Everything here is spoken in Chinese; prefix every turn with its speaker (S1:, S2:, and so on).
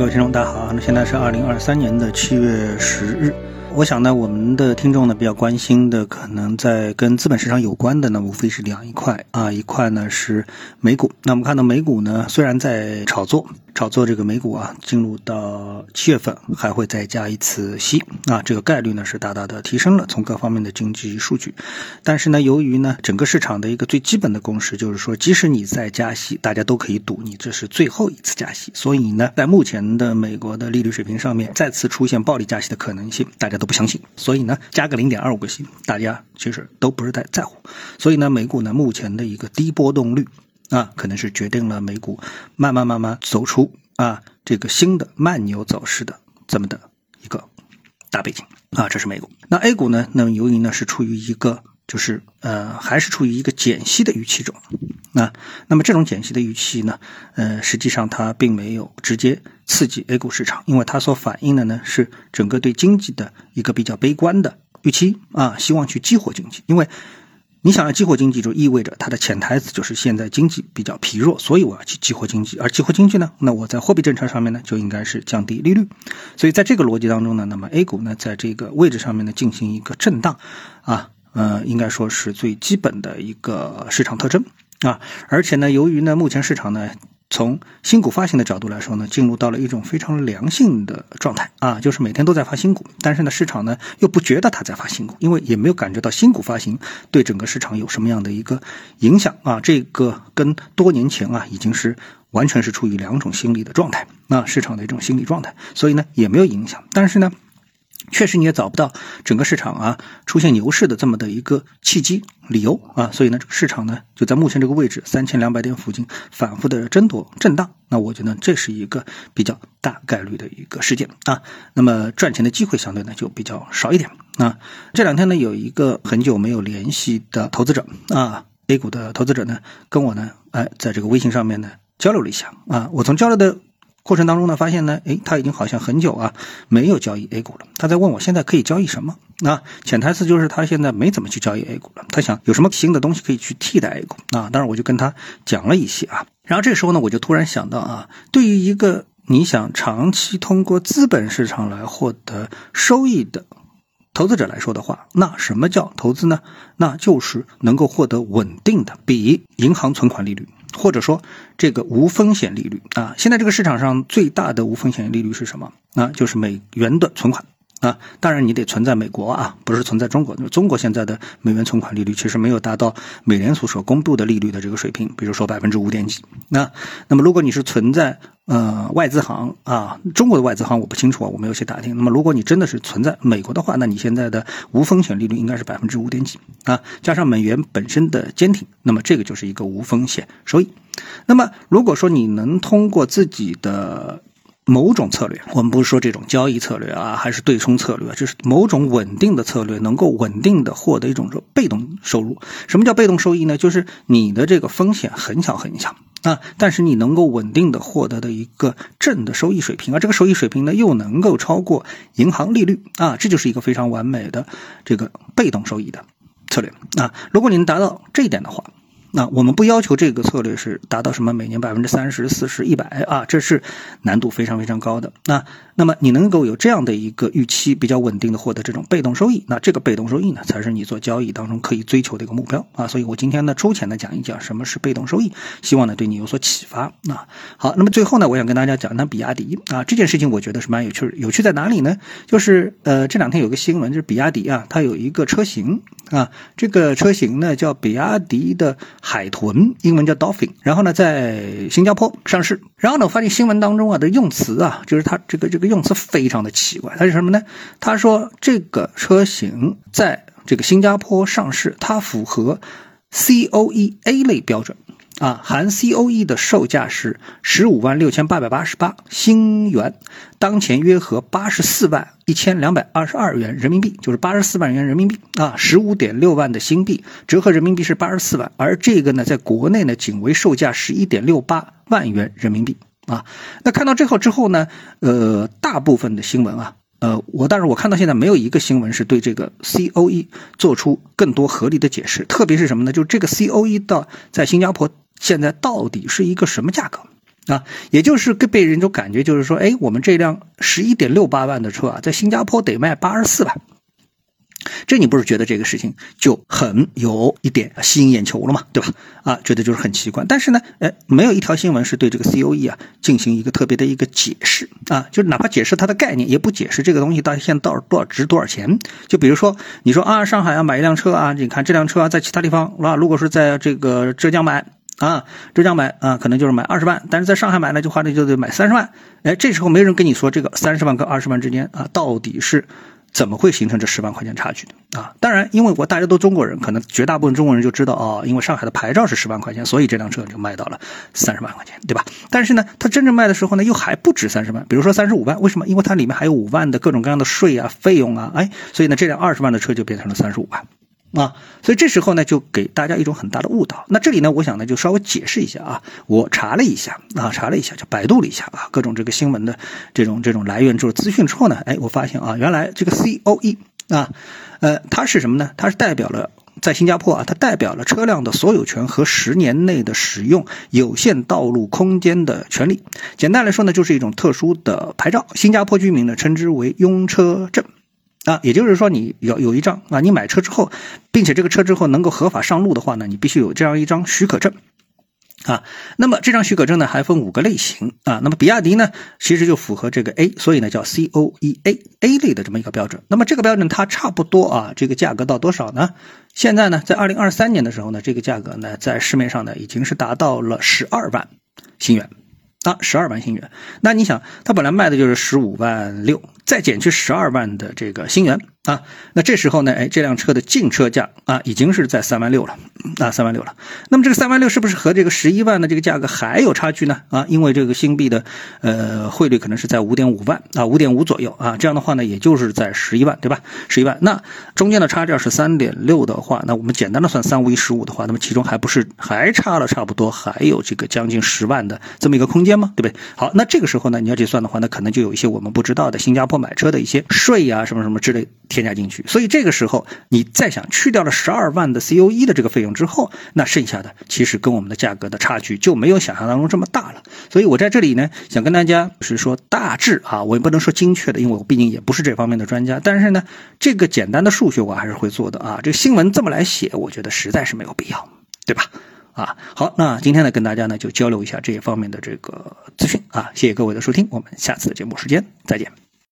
S1: 各位听众，大家好。那现在是二零二三年的七月十日。我想呢，我们的听众呢比较关心的，可能在跟资本市场有关的呢，无非是两一块啊，一块呢是美股。那我们看到美股呢，虽然在炒作。炒作这个美股啊，进入到七月份还会再加一次息啊，这个概率呢是大大的提升了。从各方面的经济数据，但是呢，由于呢整个市场的一个最基本的共识就是说，即使你在加息，大家都可以赌你这是最后一次加息。所以呢，在目前的美国的利率水平上面，再次出现暴力加息的可能性，大家都不相信。所以呢，加个零点二五个息，大家其实都不是太在乎。所以呢，美股呢目前的一个低波动率。啊，可能是决定了美股慢慢慢慢走出啊这个新的慢牛走势的这么的一个大背景啊，这是美股。那 A 股呢？那由于呢是处于一个就是呃还是处于一个减息的预期中啊，那么这种减息的预期呢，呃实际上它并没有直接刺激 A 股市场，因为它所反映的呢是整个对经济的一个比较悲观的预期啊，希望去激活经济，因为。你想要激活经济，就意味着它的潜台词就是现在经济比较疲弱，所以我要去激活经济。而激活经济呢，那我在货币政策上面呢，就应该是降低利率。所以在这个逻辑当中呢，那么 A 股呢，在这个位置上面呢，进行一个震荡，啊，呃，应该说是最基本的一个市场特征啊。而且呢，由于呢，目前市场呢。从新股发行的角度来说呢，进入到了一种非常良性的状态啊，就是每天都在发新股，但是呢，市场呢又不觉得它在发新股，因为也没有感觉到新股发行对整个市场有什么样的一个影响啊，这个跟多年前啊已经是完全是处于两种心理的状态啊，市场的一种心理状态，所以呢也没有影响，但是呢。确实你也找不到整个市场啊出现牛市的这么的一个契机理由啊，所以呢这个市场呢就在目前这个位置三千两百点附近反复的争夺震荡，那我觉得这是一个比较大概率的一个事件啊，那么赚钱的机会相对呢就比较少一点啊。这两天呢有一个很久没有联系的投资者啊，A 股的投资者呢跟我呢哎在这个微信上面呢交流了一下啊，我从交流的。过程当中呢，发现呢，诶，他已经好像很久啊没有交易 A 股了。他在问我现在可以交易什么？啊，潜台词就是他现在没怎么去交易 A 股了。他想有什么新的东西可以去替代 A 股啊？当然我就跟他讲了一些啊。然后这时候呢，我就突然想到啊，对于一个你想长期通过资本市场来获得收益的投资者来说的话，那什么叫投资呢？那就是能够获得稳定的比银行存款利率。或者说，这个无风险利率啊，现在这个市场上最大的无风险利率是什么？啊，就是美元的存款啊。当然，你得存在美国啊，不是存在中国。中国现在的美元存款利率其实没有达到美联储所公布的利率的这个水平，比如说百分之五点几。那那么，如果你是存在呃外资行啊，中国的外资行我不清楚啊，我没有去打听。那么，如果你真的是存在美国的话，那你现在的无风险利率应该是百分之五点几啊，加上美元本身的坚挺，那么这个就是一个无风险收益。那么，如果说你能通过自己的某种策略，我们不是说这种交易策略啊，还是对冲策略，就是某种稳定的策略，能够稳定的获得一种被动收入。什么叫被动收益呢？就是你的这个风险很小很小啊，但是你能够稳定的获得的一个正的收益水平，而这个收益水平呢，又能够超过银行利率啊，这就是一个非常完美的这个被动收益的策略啊。如果你能达到这一点的话。那我们不要求这个策略是达到什么每年百分之三十四十一百啊，这是难度非常非常高的。那那么你能够有这样的一个预期，比较稳定的获得这种被动收益，那这个被动收益呢，才是你做交易当中可以追求的一个目标啊。所以我今天呢，粗浅的讲一讲什么是被动收益，希望呢对你有所启发啊。好，那么最后呢，我想跟大家讲讲比亚迪啊这件事情，我觉得是蛮有趣有趣在哪里呢？就是呃这两天有个新闻，就是比亚迪啊，它有一个车型啊，这个车型呢叫比亚迪的。海豚，英文叫 dolphin，然后呢，在新加坡上市。然后呢，我发现新闻当中啊的用词啊，就是它这个这个用词非常的奇怪。它是什么呢？他说这个车型在这个新加坡上市，它符合 C O E A 类标准。啊，含 C O E 的售价是十五万六千八百八十八新元，当前约合八十四万一千两百二十二元人民币，就是八十四万元人民币啊，十五点六万的新币，折合人民币是八十四万。而这个呢，在国内呢，仅为售价十一点六八万元人民币啊。那看到这后之后呢，呃，大部分的新闻啊，呃，我但是我看到现在没有一个新闻是对这个 C O E 做出更多合理的解释，特别是什么呢？就是这个 C O E 到在新加坡。现在到底是一个什么价格啊，也就是被人一种感觉，就是说，哎，我们这辆十一点六八万的车啊，在新加坡得卖八十四万。这你不是觉得这个事情就很有一点吸引眼球了吗？对吧？啊，觉得就是很奇怪。但是呢，哎，没有一条新闻是对这个 C O E 啊进行一个特别的一个解释啊，就是哪怕解释它的概念，也不解释这个东西到底现在到多少值多少钱。就比如说，你说啊，上海要买一辆车啊，你看这辆车啊在其他地方啊，如果是在这个浙江买啊，浙江买啊，可能就是买二十万，但是在上海买呢，就话呢就得买三十万。哎，这时候没人跟你说这个三十万跟二十万之间啊，到底是。怎么会形成这十万块钱差距的啊？当然，因为我大家都中国人，可能绝大部分中国人就知道哦，因为上海的牌照是十万块钱，所以这辆车就卖到了三十万块钱，对吧？但是呢，它真正卖的时候呢，又还不止三十万，比如说三十五万，为什么？因为它里面还有五万的各种各样的税啊、费用啊，哎，所以呢，这辆二十万的车就变成了三十五万。啊，所以这时候呢，就给大家一种很大的误导。那这里呢，我想呢，就稍微解释一下啊。我查了一下啊，查了一下，就百度了一下啊，各种这个新闻的这种这种来源就是资讯之后呢，哎，我发现啊，原来这个 C O E 啊，呃，它是什么呢？它是代表了在新加坡啊，它代表了车辆的所有权和十年内的使用有限道路空间的权利。简单来说呢，就是一种特殊的牌照。新加坡居民呢，称之为拥车证。啊，也就是说，你有有一张啊，你买车之后，并且这个车之后能够合法上路的话呢，你必须有这样一张许可证。啊，那么这张许可证呢，还分五个类型啊。那么比亚迪呢，其实就符合这个 A，所以呢叫 C O E A A 类的这么一个标准。那么这个标准它差不多啊，这个价格到多少呢？现在呢，在二零二三年的时候呢，这个价格呢，在市面上呢已经是达到了十二万新元。啊，十二万新元，那你想，它本来卖的就是十五万六，再减去十二万的这个新元啊，那这时候呢，哎，这辆车的净车价啊，已经是在三万六了，啊，三万六了。那么这个三万六是不是和这个十一万的这个价格还有差距呢？啊，因为这个新币的呃汇率可能是在五点五万啊，五点五左右啊，这样的话呢，也就是在十一万，对吧？十一万，那中间的差价是三点六的话，那我们简单的算三五一十五的话，那么其中还不是还差了差不多还有这个将近十万的这么一个空间。吗？对不对？好，那这个时候呢，你要去算的话，那可能就有一些我们不知道的新加坡买车的一些税呀，什么什么之类添加进去。所以这个时候，你再想去掉了十二万的 C O E 的这个费用之后，那剩下的其实跟我们的价格的差距就没有想象当中这么大了。所以我在这里呢，想跟大家是说大致啊，我也不能说精确的，因为我毕竟也不是这方面的专家。但是呢，这个简单的数学我还是会做的啊。这个新闻这么来写，我觉得实在是没有必要，对吧？啊，好，那今天呢，跟大家呢就交流一下这一方面的这个资讯啊，谢谢各位的收听，我们下次的节目时间再见。